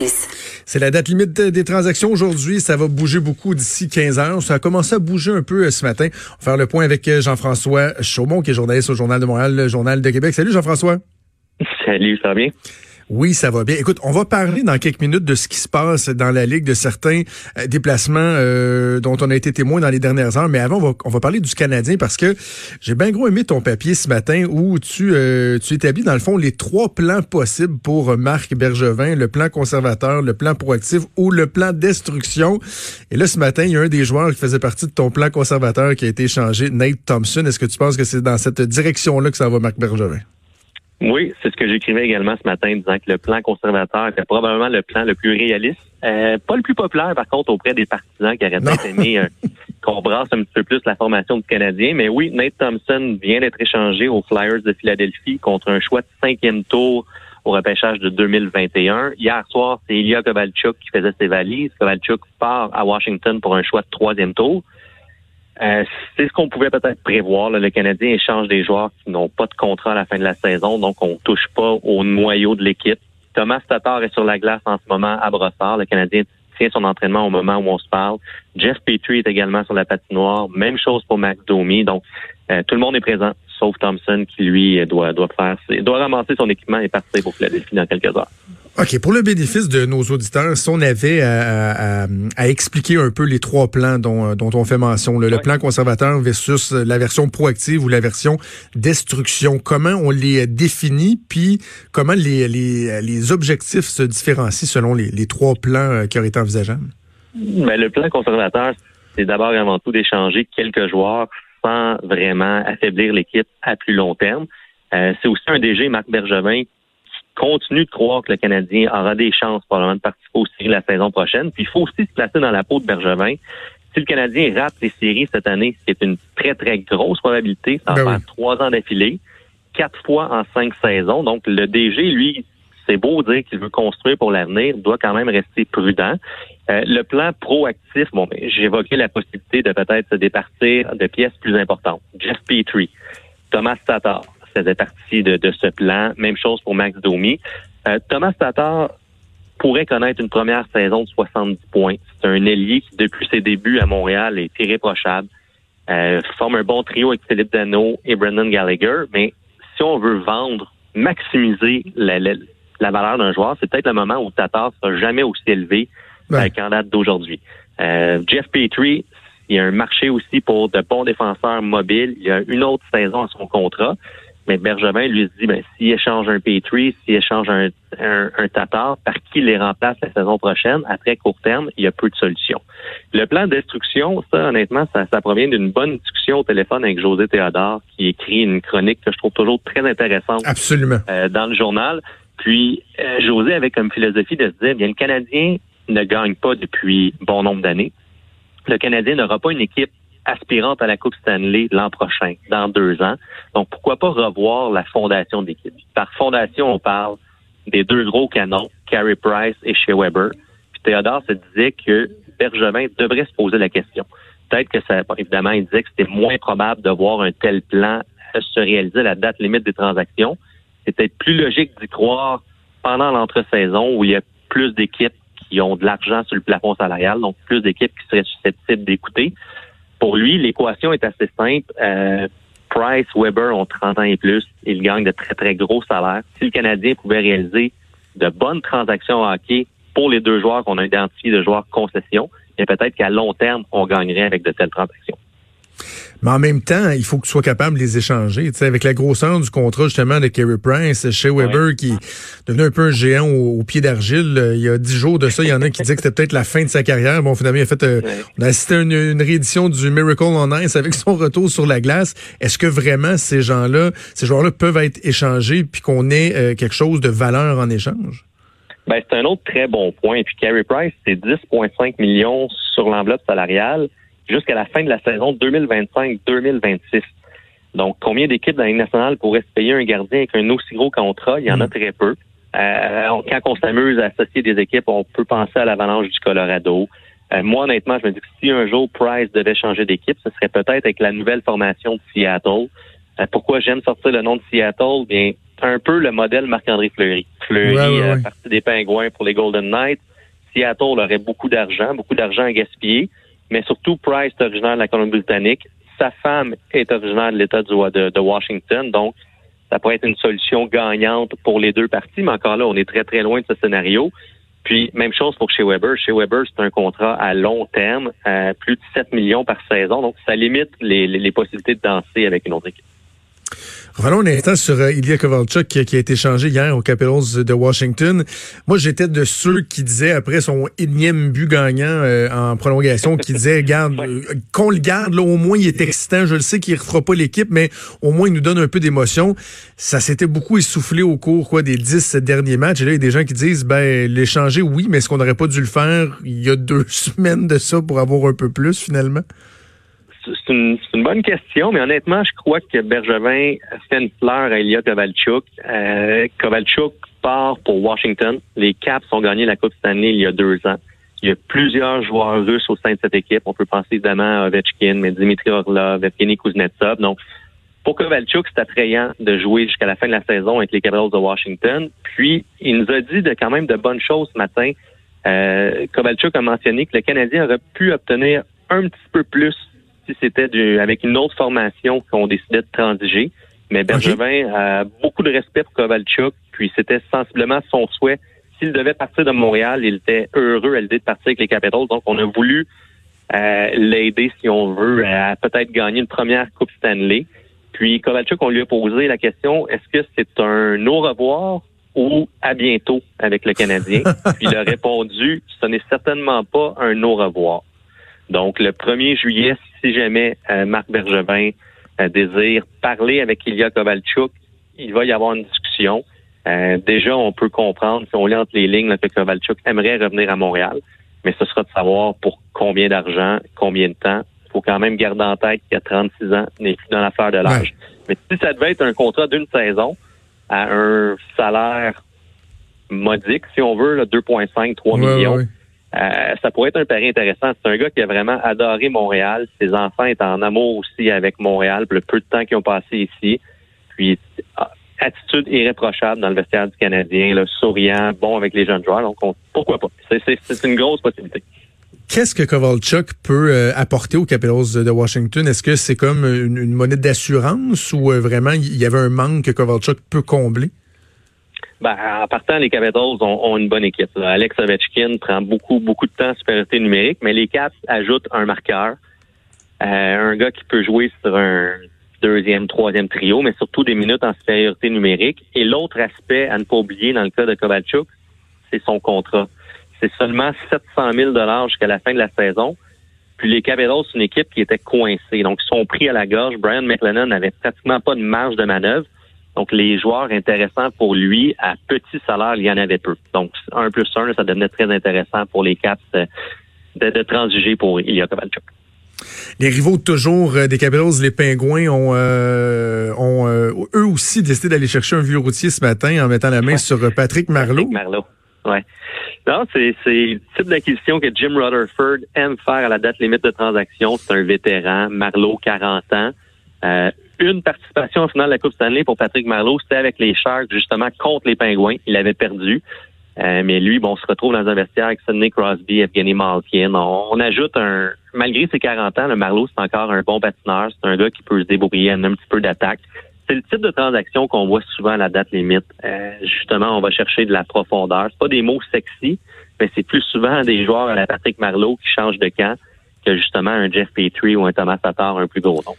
C'est la date limite des transactions aujourd'hui. Ça va bouger beaucoup d'ici 15 heures. Ça a commencé à bouger un peu euh, ce matin. On va faire le point avec euh, Jean-François Chaumont, qui est journaliste au Journal de Montréal, le Journal de Québec. Salut Jean-François. Salut, ça va bien? Oui, ça va bien. Écoute, on va parler dans quelques minutes de ce qui se passe dans la Ligue, de certains euh, déplacements euh, dont on a été témoin dans les dernières heures. Mais avant, on va, on va parler du Canadien parce que j'ai bien gros aimé ton papier ce matin où tu, euh, tu établis, dans le fond, les trois plans possibles pour Marc Bergevin, le plan conservateur, le plan proactif ou le plan destruction. Et là, ce matin, il y a un des joueurs qui faisait partie de ton plan conservateur qui a été changé, Nate Thompson. Est-ce que tu penses que c'est dans cette direction-là que ça va, Marc Bergevin? Oui, c'est ce que j'écrivais également ce matin, disant que le plan conservateur était probablement le plan le plus réaliste. Euh, pas le plus populaire, par contre, auprès des partisans qui auraient peut aimé euh, qu'on brasse un petit peu plus la formation du Canadien. Mais oui, Nate Thompson vient d'être échangé aux Flyers de Philadelphie contre un choix de cinquième tour au repêchage de 2021. Hier soir, c'est Ilya Kovalchuk qui faisait ses valises. Kovalchuk part à Washington pour un choix de troisième tour. Euh, c'est ce qu'on pouvait peut-être prévoir. Le Canadien échange des joueurs qui n'ont pas de contrat à la fin de la saison, donc on touche pas au noyau de l'équipe. Thomas Tatar est sur la glace en ce moment à Brossard. Le Canadien tient son entraînement au moment où on se parle. Jeff Petrie est également sur la patinoire. Même chose pour Max Domi. Donc, euh, tout le monde est présent, sauf Thompson qui, lui, doit, doit faire, doit ramasser son équipement et partir pour Philadelphie dans quelques heures. OK. Pour le bénéfice de nos auditeurs, si on avait à, expliquer un peu les trois plans dont, dont on fait mention, le, plan conservateur versus la version proactive ou la version destruction, comment on les définit, puis comment les, les, les objectifs se différencient selon les, les trois plans euh, qui auraient été envisageables? Ben, le plan conservateur, c'est d'abord avant tout d'échanger quelques joueurs sans vraiment affaiblir l'équipe à plus long terme. Euh, c'est aussi un DG, Marc Bergevin, continue de croire que le Canadien aura des chances probablement de participer aux séries la saison prochaine. Puis il faut aussi se placer dans la peau de Bergevin. Si le Canadien rate les séries cette année, c'est une très, très grosse probabilité. Ça va ben faire trois ans d'affilée, quatre fois en cinq saisons. Donc, le DG, lui, c'est beau dire qu'il veut construire pour l'avenir, doit quand même rester prudent. Euh, le plan proactif, bon, ben, j'évoquais la possibilité de peut-être se départir de pièces plus importantes. Jeff Petrie, Thomas Tatar, faisait partie de, ce plan. Même chose pour Max Domi. Euh, Thomas Tatar pourrait connaître une première saison de 70 points. C'est un ailier qui, depuis ses débuts à Montréal, est irréprochable. Euh, forme un bon trio avec Philippe Dano et Brendan Gallagher. Mais si on veut vendre, maximiser la, valeur d'un joueur, c'est peut-être le moment où Tatar sera jamais aussi élevé ouais. qu'en date d'aujourd'hui. Euh, Jeff Petrie, il y a un marché aussi pour de bons défenseurs mobiles. Il y a une autre saison à son contrat. Mais Bergevin lui se dit, ben, s'il échange un Petrie, s'il échange un, un, Tatar, par qui les remplace la saison prochaine, à très court terme, il y a peu de solutions. Le plan de destruction, ça, honnêtement, ça, ça provient d'une bonne discussion au téléphone avec José Théodore, qui écrit une chronique que je trouve toujours très intéressante. Absolument. Euh, dans le journal. Puis, euh, José avait comme philosophie de se dire, bien, le Canadien ne gagne pas depuis bon nombre d'années. Le Canadien n'aura pas une équipe aspirante à la Coupe Stanley l'an prochain, dans deux ans. Donc, pourquoi pas revoir la fondation d'équipe? Par fondation, on parle des deux gros canons, Carey Price et Shea Weber. Puis Théodore se disait que Bergevin devrait se poser la question. Peut-être que ça, évidemment, il disait que c'était moins probable de voir un tel plan se réaliser à la date limite des transactions. C'est peut-être plus logique d'y croire pendant l'entre-saison où il y a plus d'équipes qui ont de l'argent sur le plafond salarial, donc plus d'équipes qui seraient susceptibles d'écouter. Pour lui, l'équation est assez simple. Euh, Price, Weber ont 30 ans et plus. Ils gagnent de très, très gros salaires. Si le Canadien pouvait réaliser de bonnes transactions hockey pour les deux joueurs qu'on a identifiés de joueurs concession, peut-être qu'à long terme, on gagnerait avec de telles transactions. Mais en même temps, il faut que tu sois capable de les échanger. Tu sais, avec la grosseur du contrat justement de Kerry Price, chez Weber qui est devenu un peu un géant au, pied d'argile. Euh, il y a dix jours de ça, il y en a qui disaient que c'était peut-être la fin de sa carrière. Bon, finalement, il a fait, euh, on a assisté à une, réédition du Miracle on Ice avec son retour sur la glace. Est-ce que vraiment ces gens-là, ces joueurs-là peuvent être échangés puis qu'on ait euh, quelque chose de valeur en échange? Ben, c'est un autre très bon point. Puis Carey Price, c'est 10,5 millions sur l'enveloppe salariale jusqu'à la fin de la saison 2025-2026. Donc, combien d'équipes dans la Ligue nationale pourraient se payer un gardien avec un aussi gros contrat? Il y en a hmm. très peu. Euh, quand on s'amuse à associer des équipes, on peut penser à l'Avalanche du Colorado. Euh, moi, honnêtement, je me dis que si un jour Price devait changer d'équipe, ce serait peut-être avec la nouvelle formation de Seattle. Euh, pourquoi j'aime sortir le nom de Seattle? Bien, un peu le modèle Marc-André Fleury. Fleury ouais, ouais, partie des Pingouins pour les Golden Knights. Seattle aurait beaucoup d'argent, beaucoup d'argent à gaspiller, mais surtout Price est originaire de la Colombie-Britannique. Sa femme est originaire de l'État de, de Washington, donc ça pourrait être une solution gagnante pour les deux parties, mais encore là, on est très, très loin de ce scénario. Puis, même chose pour chez Weber. Chez Weber, c'est un contrat à long terme, à plus de 7 millions par saison. Donc, ça limite les, les possibilités de danser avec une autre équipe. Revenons un instant sur euh, Ilya Kovalchuk qui, a été changé hier aux Capitals de Washington. Moi, j'étais de ceux qui disaient après son énième but gagnant euh, en prolongation, qui disaient, garde, euh, qu'on le garde, là, au moins il est excitant. Je le sais qu'il ne refera pas l'équipe, mais au moins il nous donne un peu d'émotion. Ça s'était beaucoup essoufflé au cours quoi des dix derniers matchs. Et là, il y a des gens qui disent, ben l'échanger, oui, mais est-ce qu'on n'aurait pas dû le faire il y a deux semaines de ça pour avoir un peu plus finalement? C'est une, bonne question, mais honnêtement, je crois que Bergevin fait une fleur à Ilya Kovalchuk. Euh, Kovalchuk part pour Washington. Les Caps ont gagné la Coupe Stanley il y a deux ans. Il y a plusieurs joueurs russes au sein de cette équipe. On peut penser évidemment à Ovechkin, mais Dimitri Orlov, Evgeny Kuznetsov. Donc, pour Kovalchuk, c'est attrayant de jouer jusqu'à la fin de la saison avec les Capitals de Washington. Puis, il nous a dit de quand même de bonnes choses ce matin. Euh, Kovalchuk a mentionné que le Canadien aurait pu obtenir un petit peu plus si c'était avec une autre formation qu'on décidait de transiger. Mais Bergevin a beaucoup de respect pour Kovalchuk, puis c'était sensiblement son souhait. S'il devait partir de Montréal, il était heureux à l'idée de partir avec les Capitals. Donc, on a voulu euh, l'aider, si on veut, à peut-être gagner une première Coupe Stanley. Puis Kovalchuk, on lui a posé la question, est-ce que c'est un au revoir ou à bientôt avec le Canadien? Puis il a répondu, ce n'est certainement pas un au revoir. Donc, le 1er juillet, si jamais euh, Marc Bergevin euh, désire parler avec Ilya Kovalchuk, il va y avoir une discussion. Euh, déjà, on peut comprendre, si on lit entre les lignes, que Kovalchuk aimerait revenir à Montréal, mais ce sera de savoir pour combien d'argent, combien de temps. Il faut quand même garder en tête qu'il y a 36 ans, n'est plus dans l'affaire de l'âge. Mais si ça devait être un contrat d'une saison à un salaire modique, si on veut, 2,5, 3 millions, euh, ça pourrait être un pari intéressant. C'est un gars qui a vraiment adoré Montréal. Ses enfants étaient en amour aussi avec Montréal, le peu de temps qu'ils ont passé ici. Puis, ah, attitude irréprochable dans le vestiaire du Canadien, souriant, bon avec les jeunes joueurs. Donc, pourquoi pas? C'est une grosse possibilité. Qu'est-ce que Kovalchuk peut euh, apporter aux Capitals de Washington? Est-ce que c'est comme une, monnaie d'assurance ou euh, vraiment il y avait un manque que Kovalchuk peut combler? Ben, en partant, les Capitals ont, une bonne équipe. Alex Ovechkin prend beaucoup, beaucoup de temps en supériorité numérique, mais les Caps ajoutent un marqueur, euh, un gars qui peut jouer sur un deuxième, troisième trio, mais surtout des minutes en supériorité numérique. Et l'autre aspect à ne pas oublier dans le cas de Kovalchuk, c'est son contrat. C'est seulement 700 000 jusqu'à la fin de la saison. Puis les Capitals, c'est une équipe qui était coincée. Donc, ils sont pris à la gorge. Brian McLennan n'avait pratiquement pas de marge de manœuvre. Donc, les joueurs intéressants pour lui, à petit salaire, il y en avait peu. Donc, un plus un, ça devenait très intéressant pour les Caps euh, de, transiger pour Ilya Kovalchuk. Les rivaux toujours euh, des Capitals, les Pingouins, ont, euh, ont eux aussi décidé d'aller chercher un vieux routier ce matin en mettant la main sur Patrick Marleau. Patrick Marleau, ouais. Non, c'est le type d'acquisition que Jim Rutherford aime faire à la date limite de transaction. C'est un vétéran, Marleau, 40 ans une participation au final de la Coupe Stanley pour Patrick Marleau, c'était avec les Sharks, justement, contre les Pingouins. Il avait perdu. Euh, mais lui, bon, on se retrouve dans un vestiaire avec Sidney Crosby, Evgeny Malkin. On, ajoute un... Malgré ses 40 ans, le Marleau, c'est encore un bon patineur. C'est un gars qui peut se débrouiller un petit peu d'attaque. C'est le type de transaction qu'on voit souvent à la date limite. Euh, justement, on va chercher de la profondeur. C'est pas des mots sexy, mais c'est plus souvent des joueurs à la Patrick Marleau qui changent de camp que justement un Jeff Petrie ou un Thomas Tatar un plus gros nom.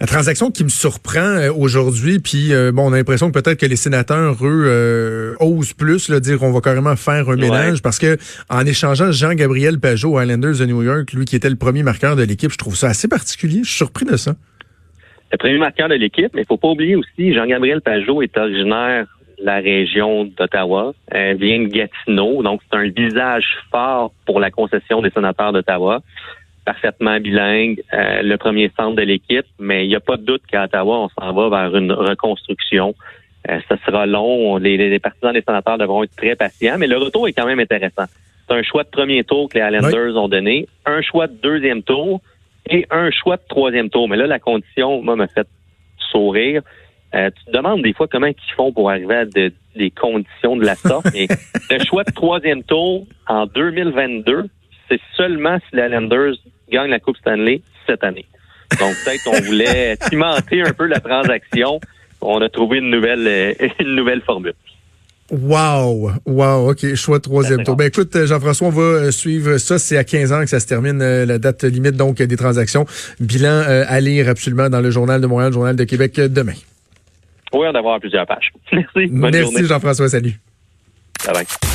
La transaction qui me surprend euh, aujourd'hui, puis euh, bon, on a l'impression que peut-être que les sénateurs, eux, euh, osent plus, le dire qu'on va carrément faire un ménage, parce que en échangeant Jean-Gabriel Pajot aux Islanders de New York, lui qui était le premier marqueur de l'équipe, je trouve ça assez particulier. Je suis surpris de ça. Le premier marqueur de l'équipe, mais il faut pas oublier aussi, Jean-Gabriel Pajot est originaire de la région d'Ottawa, vient de Gatineau, donc c'est un visage fort pour la concession des sénateurs d'Ottawa parfaitement bilingue, euh, le premier centre de l'équipe, mais il n'y a pas de doute qu'à Ottawa, on s'en va vers une reconstruction. Euh, ça sera long. Les, partisans des sénateurs devront être très patients, mais le retour est quand même intéressant. C'est un choix de premier tour que les Islanders ont donné, un choix de deuxième tour et un choix de troisième tour. Mais là, la condition, moi, m'a fait sourire. Euh, tu te demandes des fois comment ils font pour arriver à des conditions de la sorte. Mais le choix de troisième tour en 2022, c'est seulement si les Islanders gagnent la Coupe Stanley cette année. Donc peut-être qu'on voulait cimenter un peu la transaction. On a trouvé une nouvelle, euh, une nouvelle formule. Wow, wow, ok, choix troisième tour. Ben écoute, Jean-François, on va euh, suivre ça. C'est à 15 ans que ça se termine la date limite donc des transactions. Bilan à lire absolument dans le journal de Montréal, le journal de Québec demain. Oui, d'avoir plusieurs pages. Merci. Merci Jean-François, salut. Bye bye.